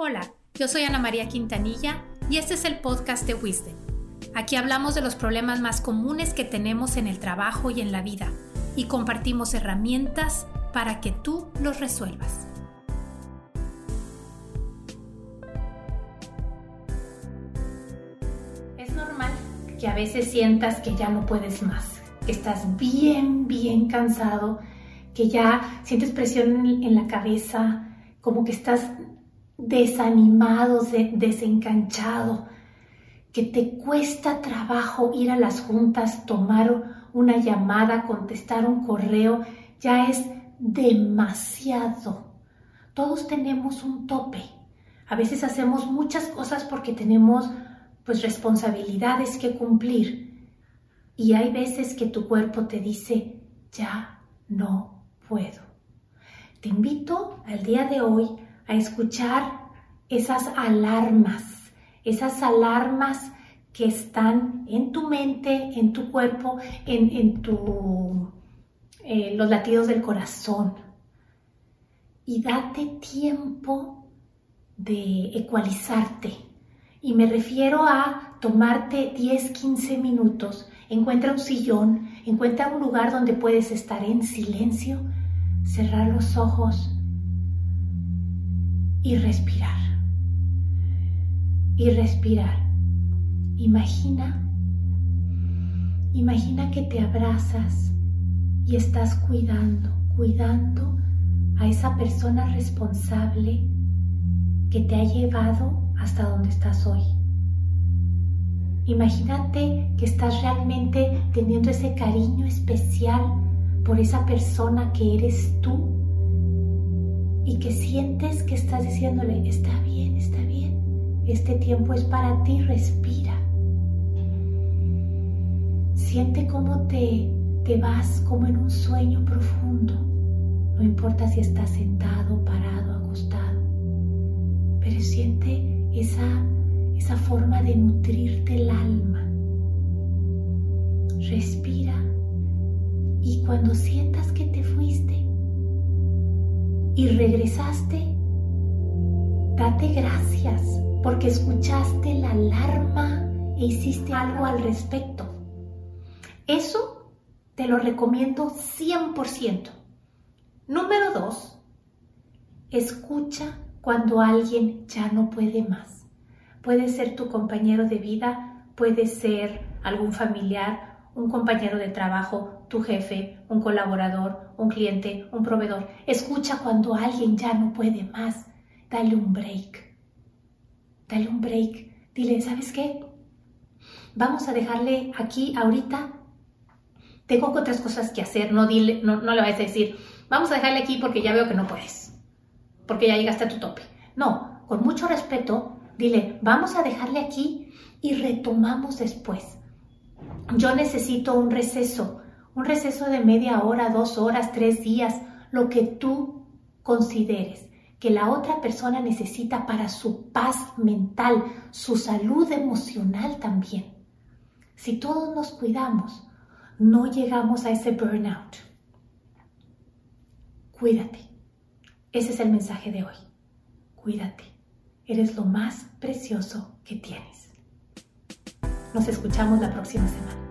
Hola, yo soy Ana María Quintanilla y este es el podcast de Wisdom. Aquí hablamos de los problemas más comunes que tenemos en el trabajo y en la vida y compartimos herramientas para que tú los resuelvas. Es normal que a veces sientas que ya no puedes más, que estás bien, bien cansado, que ya sientes presión en, la cabeza, como que estás desanimado, desencanchado, que te cuesta trabajo ir a las juntas, tomar una llamada, contestar un correo, ya es demasiado. Todos tenemos un tope. A veces hacemos muchas cosas porque tenemos pues responsabilidades que cumplir. Y hay veces que tu cuerpo te dice, ya no puedo. Te invito al día de hoy a escuchar esas alarmas, esas alarmas que están en tu mente, en tu cuerpo, en, tu, eh, los latidos del corazón. Y date tiempo de ecualizarte. Y me refiero a tomarte 10, 15 minutos. Encuentra un sillón, encuentra un lugar donde puedes estar en silencio, cerrar los ojos y respirar. Y respirar. Imagina, imagina que te abrazas y estás cuidando, cuidando a esa persona responsable que te ha llevado hasta donde estás hoy. Imagínate que estás realmente teniendo ese cariño especial por esa persona que eres tú y que sientes que estás diciéndole, está bien, está bien, este tiempo es para ti, respira. Siente cómo te, te vas como en un sueño profundo. No importa si estás sentado, parado, acostado, pero siente esa, esa forma de nutrirte el alma. Respira y cuando sientas que te fuiste, y regresaste, date gracias porque escuchaste la alarma e hiciste algo al respecto. Eso te lo recomiendo 100%. Número dos, escucha cuando alguien ya no puede más. Puede ser tu compañero de vida, puede ser algún familiar, un compañero de trabajo, tu jefe, un colaborador, un cliente, un proveedor. Escucha cuando alguien ya no puede más. Dale un break. Dale un break. Dile, ¿sabes qué? Vamos a dejarle aquí ahorita. Tengo otras cosas que hacer. No, dile, no, no le vayas a decir, vamos a dejarle aquí porque ya veo que no puedes. Porque ya llegaste a tu tope. No, con mucho respeto, dile, vamos a dejarle aquí y retomamos después yo necesito un receso, un receso de media hora, dos horas, tres días, lo que tú consideres que la otra persona necesita para su paz mental, su salud emocional también. Si todos nos cuidamos, no llegamos a ese burnout. Cuídate. Ese es el mensaje de hoy. Cuídate. Eres lo más precioso que tienes. Nos escuchamos la próxima semana.